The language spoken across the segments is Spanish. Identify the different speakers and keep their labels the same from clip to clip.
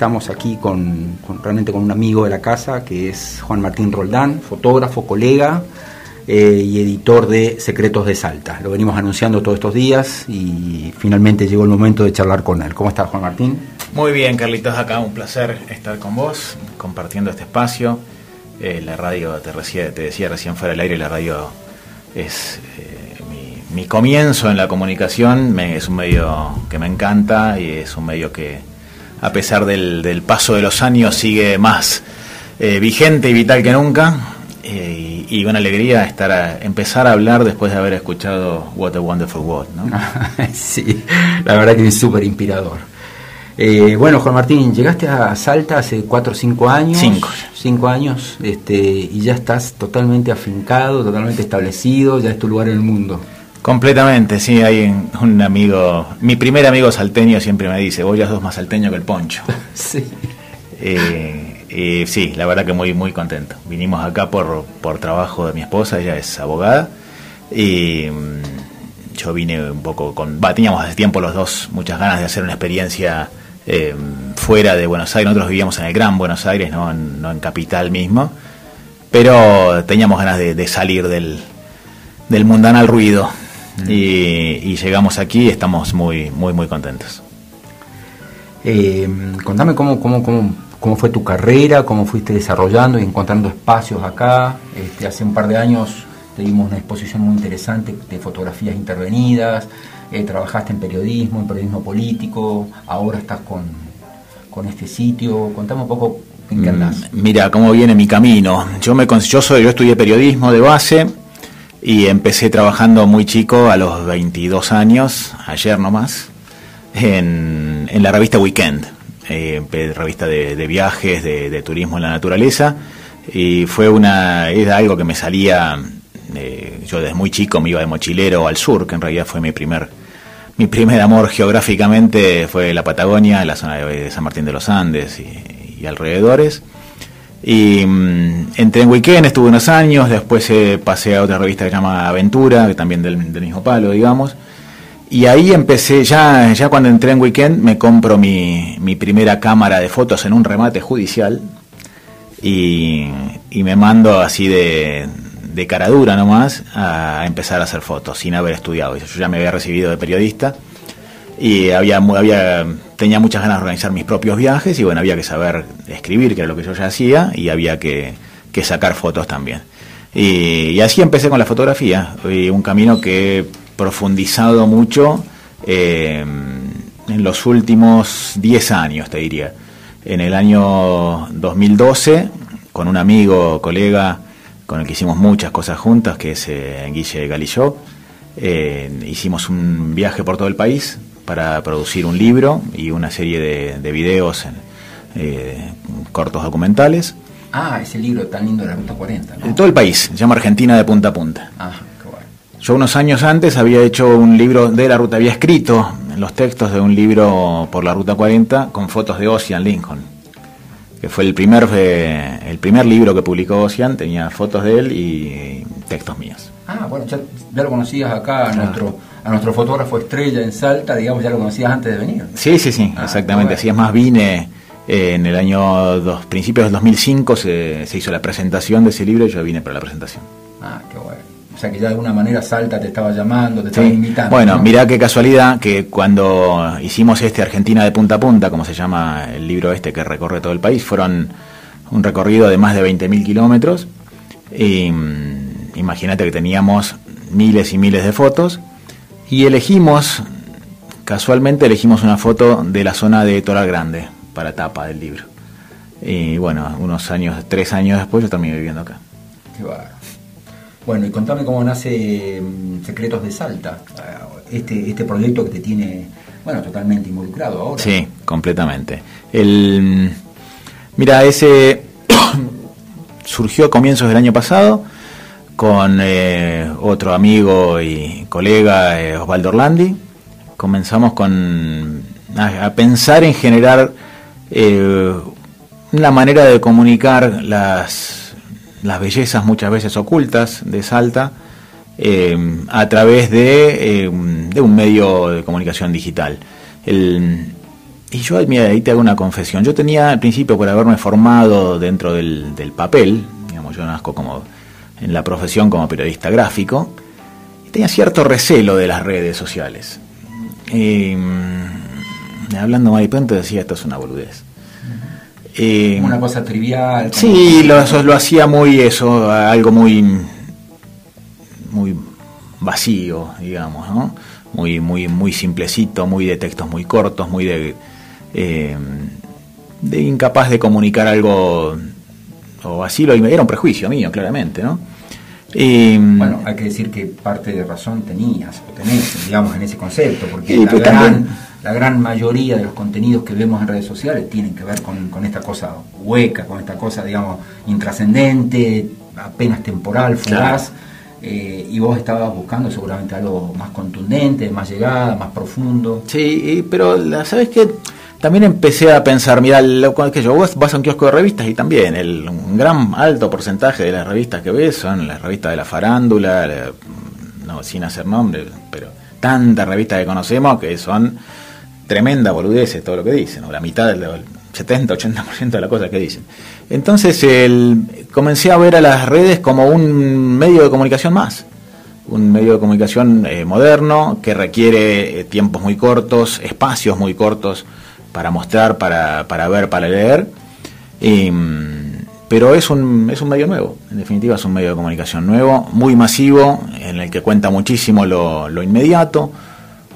Speaker 1: estamos aquí con, realmente con un amigo de la casa que es Juan Martín Roldán, fotógrafo, colega eh, y editor de Secretos de Salta. Lo venimos anunciando todos estos días y finalmente llegó el momento de charlar con él. ¿Cómo estás, Juan Martín?
Speaker 2: Muy bien, Carlitos, acá un placer estar con vos, compartiendo este espacio. Eh, la radio, te, decía recién fuera del aire, la radio es mi comienzo en la comunicación es un medio que me encanta y es un medio que a pesar del, paso de los años sigue más eh, vigente y vital que nunca eh, y, una alegría estar a, empezar a hablar después de haber escuchado What a Wonderful World.
Speaker 1: sí, la verdad que es súper inspirador. Eh, bueno, Juan Martín, llegaste a Salta hace 4 o 5 años.
Speaker 2: 5.
Speaker 1: 5 años, este, y ya estás totalmente afincado, totalmente establecido, ya es tu lugar en el mundo.
Speaker 2: Completamente, sí, hay un amigo, mi primer amigo salteño siempre me dice, vos ya sos más salteño que el poncho.
Speaker 1: sí.
Speaker 2: Eh, sí, la verdad que muy, muy contento. Vinimos acá por, por trabajo de mi esposa, ella es abogada, y mm, yo vine un poco con, teníamos hace tiempo los dos muchas ganas de hacer una experiencia eh, fuera de Buenos Aires, nosotros vivíamos en el Gran Buenos Aires, no en, no en Capital mismo, pero teníamos ganas de, salir del, del mundanal ruido y, llegamos aquí y estamos muy, muy, muy contentos.
Speaker 1: Eh, contame cómo, cómo, cómo, cómo, fue tu carrera, cómo fuiste desarrollando y encontrando espacios acá. Este, hace un par de años tuvimos una exposición muy interesante de fotografías intervenidas, eh, trabajaste en periodismo, en periodismo político, ahora estás con, con este sitio. Contame un poco en qué mm, andás.
Speaker 2: Mira, cómo viene mi camino. Yo, me, yo, soy, yo estudié periodismo de base y empecé trabajando muy chico, a los 22 años, ayer nomás, en, en la revista Weekend, eh, revista de, viajes, de, turismo en la naturaleza. Y fue una, era algo que me salía, eh, yo desde muy chico me iba de mochilero al sur, que en realidad fue mi primer, mi primer amor geográficamente, fue la Patagonia, la zona de San Martín de los Andes y alrededores. Y mm, entré en Weekend, estuve unos años, después eh, pasé a otra revista que se llama Aventura, que también del, mismo palo, digamos. Y ahí empecé, ya, ya cuando entré en Weekend, me compro mi, mi primera cámara de fotos en un remate judicial y, y me mando así de, de cara dura nomás a empezar a hacer fotos sin haber estudiado. Yo ya me había recibido de periodista y había, había tenía muchas ganas de organizar mis propios viajes y bueno, había que saber escribir, que era lo que yo ya hacía, y había que, sacar fotos también. Y, así empecé con la fotografía, un camino que he profundizado mucho eh, en los últimos 10 años, te diría. En el año 2012, con un amigo, colega, con el que hicimos muchas cosas juntas, que es eh, Guille Galillot, eh, hicimos un viaje por todo el país, para producir un libro y una serie de, de videos, eh, cortos documentales.
Speaker 1: Ah, ese libro tan lindo de la Ruta 40.
Speaker 2: En todo el país, se llama Argentina de punta a punta.
Speaker 1: Ah, qué bueno.
Speaker 2: Yo unos años antes había hecho un libro de la ruta, había escrito los textos de un libro por la Ruta 40 con fotos de Ocean Lincoln, que fue el primer, eh, el primer libro que publicó Ocean, tenía fotos de él y textos míos.
Speaker 1: Ah, bueno, ya, lo conocías acá, nuestro a nuestro fotógrafo estrella en Salta, digamos, ya lo conocías antes de venir.
Speaker 2: Sí, sí, sí, ah, exactamente. Así es más, vine eh, en el año dos, principios del 2005, se, se hizo la presentación de ese libro y yo vine para la presentación.
Speaker 1: Ah, qué bueno. O sea que ya de alguna manera Salta te estaba llamando, te estaba invitando.
Speaker 2: Bueno, mirá qué casualidad que cuando hicimos este Argentina de punta a punta, como se llama el libro este que recorre todo el país, fueron un recorrido de más de 20.000 kilómetros. Y mm, imagínate que teníamos miles y miles de fotos y elegimos, casualmente elegimos una foto de la zona de Toral Grande para tapa del libro. Y bueno, unos años, tres años después yo terminé viviendo acá.
Speaker 1: Qué Bueno, y contame cómo nace mm, Secretos de Salta, este, este proyecto que te tiene, bueno, totalmente involucrado ahora.
Speaker 2: Sí, completamente. El, mira, ese surgió a comienzos del año pasado con eh, otro amigo y colega, eh, Osvaldo Orlandi. Comenzamos con a, pensar en generar eh, una manera de comunicar las, las bellezas muchas veces ocultas de Salta a través de, de, un medio de comunicación digital. Y yo mira, ahí te hago una confesión. Yo tenía al principio, por haberme formado dentro del, del papel, digamos, yo nazco como en la profesión como periodista gráfico, y tenía cierto recelo de las redes sociales. Y, mm, hablando mal y pronto decía, esto es una boludez.
Speaker 1: Eh, una cosa trivial.
Speaker 2: Sí, lo, lo, hacía muy eso, algo muy muy vacío, digamos, ¿no? Muy muy muy simplecito, muy de textos muy cortos, muy de eh, de incapaz de comunicar algo o así lo era un prejuicio mío, claramente, ¿no?
Speaker 1: bueno, hay que decir que parte de razón tenías o tenés, digamos, en ese concepto, porque la, gran, la, gran, mayoría de los contenidos que vemos en redes sociales tienen que ver con, con esta cosa hueca, con esta cosa, digamos, intrascendente, apenas temporal, fugaz. Eh, y vos estabas buscando seguramente algo más contundente, más llegada, más profundo.
Speaker 2: Sí, pero ¿sabes qué? También empecé a pensar, mira, que yo vos vas a un kiosco de revistas y también el, un gran alto porcentaje de las revistas que ves son las revistas de la farándula, no sin hacer nombre, pero tantas revistas que conocemos que son tremendas boludeces todo lo que dicen, o la mitad del 70, 80% de las cosas que dicen. Entonces el, comencé a ver a las redes como un medio de comunicación más un medio de comunicación eh, moderno que requiere eh, tiempos muy cortos, espacios muy cortos para mostrar, para, para ver, para leer. pero es un, es un medio nuevo, en definitiva es un medio de comunicación nuevo, muy masivo, en el que cuenta muchísimo lo, lo inmediato,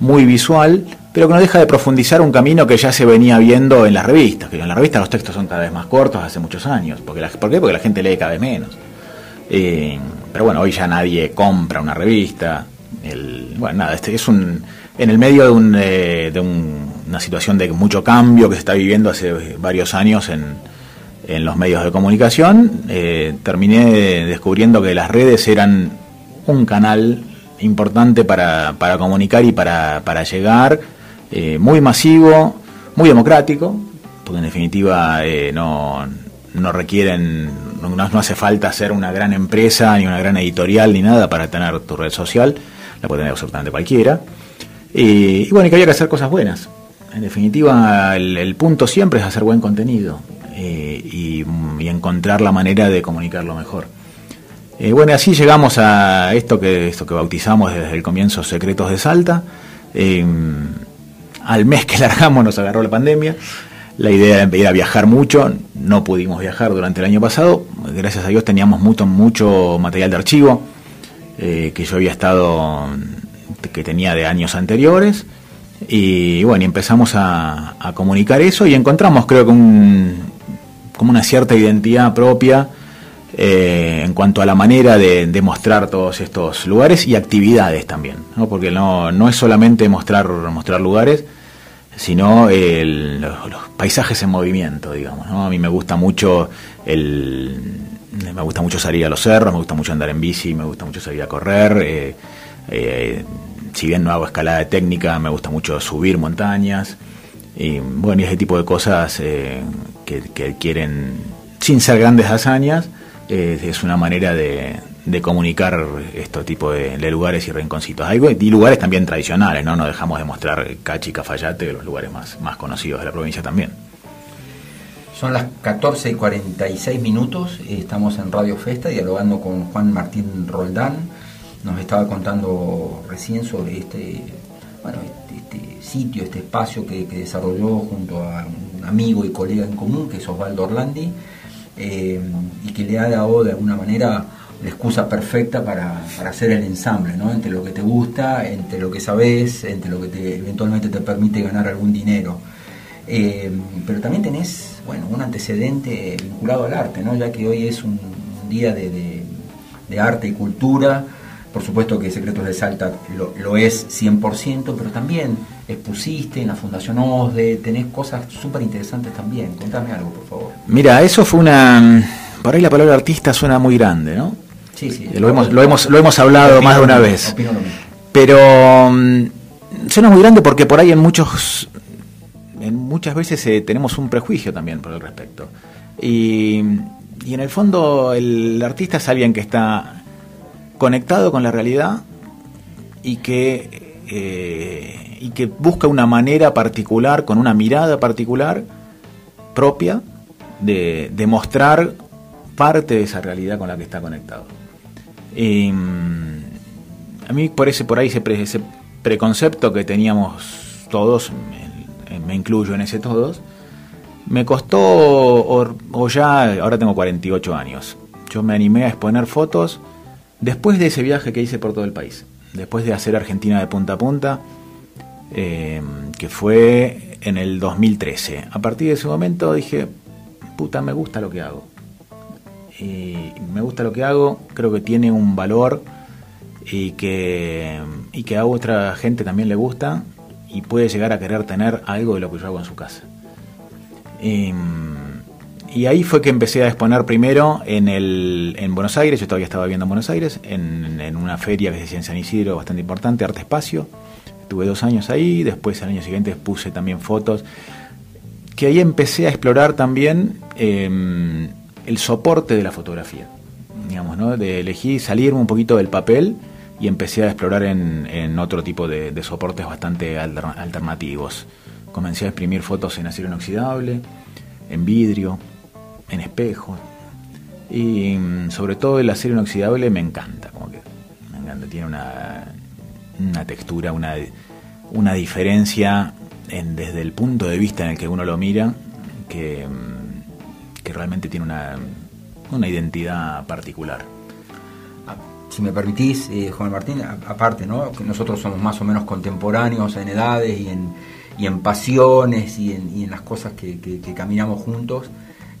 Speaker 2: muy visual, pero que no deja de profundizar un camino que ya se venía viendo en las revistas, que en las revistas los textos son cada vez más cortos hace muchos años. Porque la, ¿Por qué? Porque la gente lee cada vez menos. Eh, pero bueno, hoy ya nadie compra una revista. El, bueno, nada, este es un en el medio de, un, eh, una situación de mucho cambio que se está viviendo hace varios años en, en los medios de comunicación, eh, terminé descubriendo que las redes eran un canal importante para, para comunicar y para, para llegar, eh, muy masivo, muy democrático, porque en definitiva no, no requieren, no, no hace falta ser una gran empresa, ni una gran editorial, ni nada para tener tu red social, la puede tener absolutamente cualquiera. Y, bueno, y que había que hacer cosas buenas. En definitiva, el, punto siempre es hacer buen contenido eh, y, encontrar la manera de comunicarlo mejor. Eh, bueno, así llegamos a esto que, esto que bautizamos desde el comienzo Secretos de Salta. Eh, al mes que largamos nos agarró la pandemia. La idea era viajar mucho, no pudimos viajar durante el año pasado. Gracias a Dios teníamos mucho, mucho material de archivo que yo había estado que tenía de años anteriores. Y bueno, empezamos a, comunicar eso y encontramos creo que un, como una cierta identidad propia eh, en cuanto a la manera de, mostrar todos estos lugares y actividades también, ¿no? porque no, no es solamente mostrar, mostrar lugares, sino los, paisajes en movimiento, digamos. ¿no? A mí me gusta mucho el, me gusta mucho salir a los cerros, me gusta mucho andar en bici, me gusta mucho salir a correr. Eh, eh, si bien no hago escalada técnica, me gusta mucho subir montañas. Y bueno, y ese tipo de cosas eh, que, quieren, sin ser grandes hazañas, eh, es una manera de, comunicar este tipo de, lugares y rinconcitos. y lugares también tradicionales, ¿no? No dejamos de mostrar Cachi y Cafayate, los lugares más, más conocidos de la provincia también.
Speaker 1: Son las 14 y 46 minutos, estamos en Radio Festa dialogando con Juan Martín Roldán nos estaba contando recién sobre este, bueno, este, sitio, este espacio que, desarrolló junto a un amigo y colega en común, que es Osvaldo Orlandi, eh, y que le ha dado de alguna manera la excusa perfecta para, hacer el ensamble, ¿no? entre lo que te gusta, entre lo que sabes, entre lo que te, eventualmente te permite ganar algún dinero. Eh, pero también tenés bueno, un antecedente vinculado al arte, ¿no? ya que hoy es un, día de, de arte y cultura, por supuesto que Secretos de Salta lo, es 100%, pero también expusiste en la Fundación OSDE, tenés cosas súper interesantes también. Contame algo, por favor.
Speaker 2: Mira, eso fue una... Por ahí la palabra artista suena muy grande, ¿no?
Speaker 1: Sí, sí.
Speaker 2: Lo hemos, lo hemos, lo hemos hablado más de una vez. Pero mm, suena muy grande porque por ahí en muchos... En muchas veces eh, tenemos un prejuicio también por el respecto. Y, y en el fondo el artista es alguien que está conectado con la realidad y que, eh, y que busca una manera particular, con una mirada particular propia, de, de mostrar parte de esa realidad con la que está conectado. Mm, a mí por ese por ahí ese, ese preconcepto que teníamos todos, me, incluyo en ese todos, me costó, o, ya, ahora tengo 48 años, yo me animé a exponer fotos después de ese viaje que hice por todo el país, después de hacer Argentina de punta a punta, eh, que fue en el 2013. A partir de ese momento dije, puta, me gusta lo que hago. Y me gusta lo que hago, creo que tiene un valor y que, y que a otra gente también le gusta y puede llegar a querer tener algo de lo que yo hago en su casa. Y, ahí fue que empecé a exponer primero en, el, en Buenos Aires, yo todavía estaba viviendo en Buenos Aires, en, en una feria que se decía en San Isidro bastante importante, Arte Espacio. Tuve dos años ahí, después al año siguiente puse también fotos, que ahí empecé a explorar también em, el soporte de la fotografía, digamos, ¿no? de elegir salirme un poquito del papel y empecé a explorar en, otro tipo de, soportes bastante alternativos. Comencé a exprimir fotos en acero inoxidable, en vidrio, en espejo. Y mm, sobre todo el acero inoxidable me encanta, como que me encanta, tiene una, una textura, una, una diferencia en, desde el punto de vista en el que uno lo mira, que, mm, que realmente tiene una, una identidad particular
Speaker 1: si me permitís, eh, Juan Martín, aparte, ¿no? nosotros somos más o menos contemporáneos en edades y en, y en pasiones y en, y en las cosas que, caminamos juntos,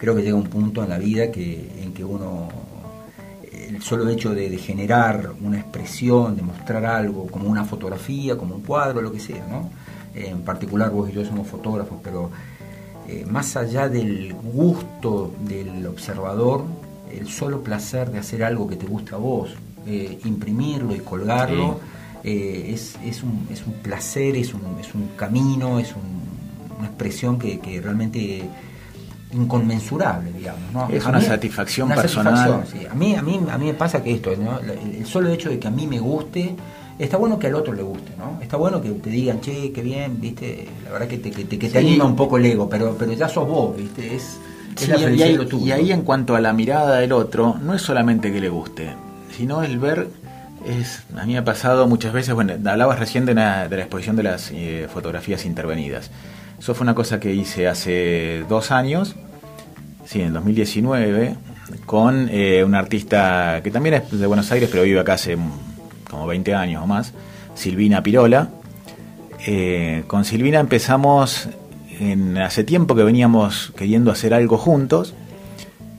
Speaker 1: creo que llega un punto en la vida que, en que uno, el solo hecho de, generar una expresión, de mostrar algo, como una fotografía, como un cuadro, lo que sea, ¿no? en particular vos y yo somos fotógrafos, pero eh, más allá del gusto del observador, el solo placer de hacer algo que te gusta a vos, eh, imprimirlo y colgarlo, eh, es, es, un, es un placer, es un, es un camino, es una expresión que, que realmente inconmensurable, digamos.
Speaker 2: Es una satisfacción personal.
Speaker 1: A, mí, a, mí, a mí me pasa que esto, el, solo hecho de que a mí me guste, está bueno que al otro le guste, ¿no? Está bueno que te digan, che, qué bien, viste, la verdad que te, que, te, anima un poco el ego, pero, pero ya sos vos, viste, es,
Speaker 2: la y, ahí, y ahí en cuanto a la mirada del otro, no es solamente que le guste, sino el ver es, a mí me ha pasado muchas veces, bueno, hablabas recién de, la exposición de las eh, fotografías intervenidas. Eso fue una cosa que hice hace dos años, sí, en 2019, con eh, un artista que también es de Buenos Aires, pero vive acá hace como 20 años o más, Silvina Pirola. Eh, con Silvina empezamos en, hace tiempo que veníamos queriendo hacer algo juntos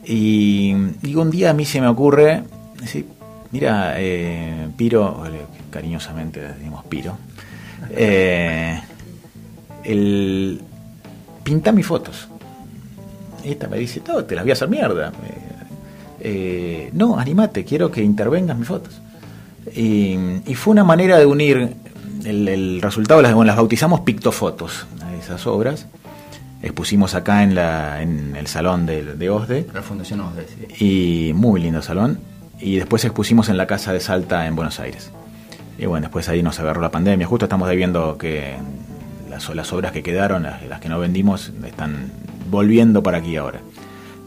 Speaker 2: y, y un día a mí se me ocurre, decir, Mira, eh, Piro, cariñosamente decimos Piro, eh, el, pinta mis fotos. Esta me dice, todo, te las voy a hacer mierda. Eh, no, animate, quiero que intervengas mis fotos. Y, fue una manera de unir el, resultado, las, las bautizamos pictofotos, a esas obras. Expusimos acá en, la, en el salón de, de OSDE.
Speaker 1: La Fundación OSDE,
Speaker 2: Y muy lindo salón y después expusimos en la Casa de Salta en Buenos Aires. Y bueno, después ahí nos agarró la pandemia. Justo estamos viendo que las, obras que quedaron, las, que no vendimos, están volviendo para aquí ahora.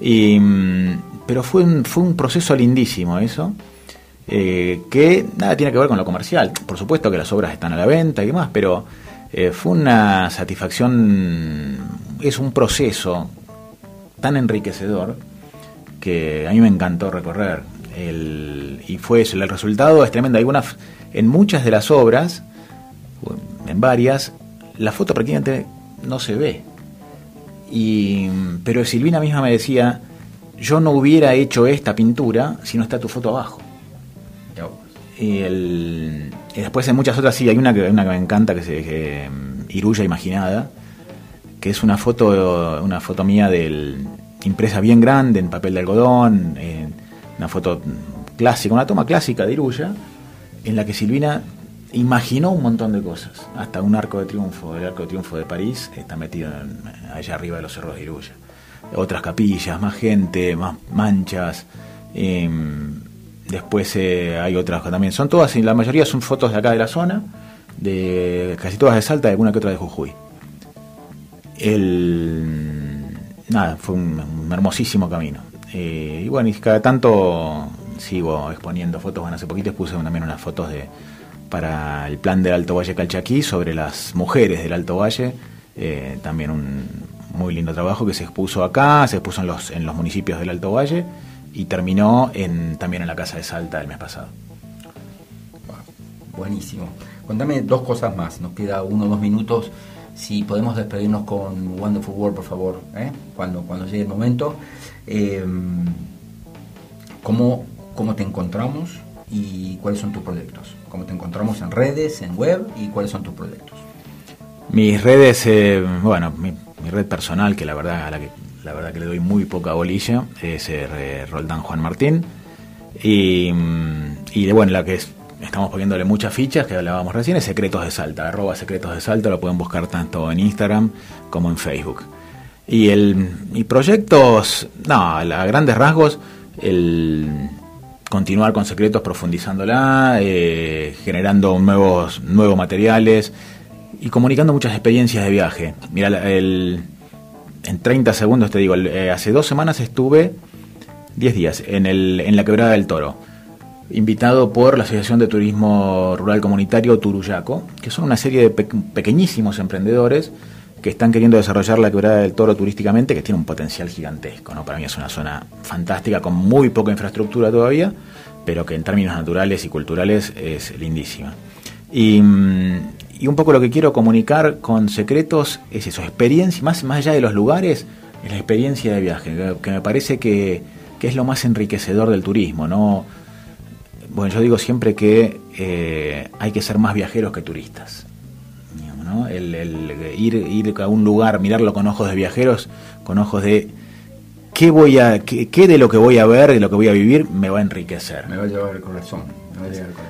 Speaker 2: Y, mm, pero fue un, fue un proceso lindísimo eso, eh, que nada tiene que ver con lo comercial. Por supuesto que las obras están a la venta y demás, pero eh, fue una satisfacción, es un proceso tan enriquecedor que a mí me encantó recorrer y fue eso, el resultado es tremendo. Algunas, en muchas de las obras, en varias, la foto prácticamente no se ve. Y, pero Silvina misma me decía, yo no hubiera hecho esta pintura si no está tu foto abajo. Y, el, después en muchas otras sí, hay una que, una que me encanta, que es mm, Iruya Imaginada, que es una foto, una foto mía del, impresa bien grande en papel de algodón, una foto clásica, una toma clásica de Iruya, en la que Silvina imaginó un montón de cosas, hasta un arco de triunfo, el arco de triunfo de París está metido allá arriba de los cerros de Iruya. Otras capillas, más gente, más manchas. Em, después eh, hay otras también. Son todas, la mayoría son fotos de acá de la zona, de casi todas de Salta y alguna que otra de Jujuy. El, nada, fue un, hermosísimo camino. Eh, y bueno, y cada tanto sigo exponiendo fotos. Bueno, hace poquito puse también unas fotos de para el plan del Alto Valle Calchaquí sobre las mujeres del Alto Valle. Eh, también un muy lindo trabajo que se expuso acá, se expuso en los, en los municipios del Alto Valle y terminó en, también en la Casa de Salta el mes pasado.
Speaker 1: Buenísimo. Contame dos cosas más, nos queda uno o dos minutos. Si podemos despedirnos con Wonderful World, por favor, ¿eh? cuando, llegue el momento. Eh, ¿cómo, ¿Cómo te encontramos y cuáles son tus proyectos? ¿Cómo te encontramos en redes, en web y cuáles son tus proyectos?
Speaker 2: Mis redes, eh, bueno, mi, red personal, que la verdad a la que la verdad que le doy muy poca bolilla, es Roldán Juan Martín. Y, y de bueno, la que es estamos poniéndole muchas fichas que hablábamos recién, es Secretos de Salta, arroba Secretos de Salta, lo pueden buscar tanto en Instagram como en Facebook. Y el y proyectos, no, a grandes rasgos, el continuar con secretos profundizándola, eh, generando nuevos, nuevos materiales y comunicando muchas experiencias de viaje. Mira, el, en 30 segundos te digo, eh, hace dos semanas estuve 10 días en, el, en la quebrada del toro invitado por la Asociación de Turismo Rural Comunitario Turuyaco, que son una serie de pequeñísimos emprendedores que están queriendo desarrollar la quebrada del toro turísticamente, que tiene un potencial gigantesco. ¿no? Para mí es una zona fantástica, con muy poca infraestructura todavía, pero que en términos naturales y culturales es lindísima. Y, mm, un poco lo que quiero comunicar con secretos es eso, experiencia, más, más allá de los lugares, es la experiencia de viaje, que, me parece que, que es lo más enriquecedor del turismo, ¿no? Bueno, yo digo siempre que eh, hay que ser más viajeros que turistas. El, ir, ir a un lugar, mirarlo con ojos de viajeros, con ojos de qué voy a, qué, de lo que voy a ver, de lo que voy a vivir, me va a enriquecer.
Speaker 1: Me va a llevar el corazón.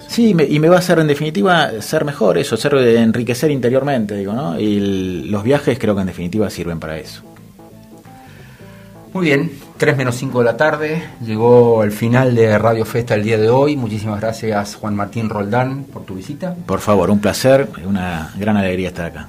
Speaker 2: Sí, y me va a hacer en definitiva ser mejor eso, ser enriquecer interiormente, digo, ¿no? Y los viajes creo que en definitiva sirven para eso.
Speaker 1: Muy bien, 3 menos 5 de la tarde, llegó el final de Radio Festa el día de hoy. Muchísimas gracias Juan Martín Roldán por tu visita.
Speaker 2: Por favor, un placer, una gran alegría estar acá.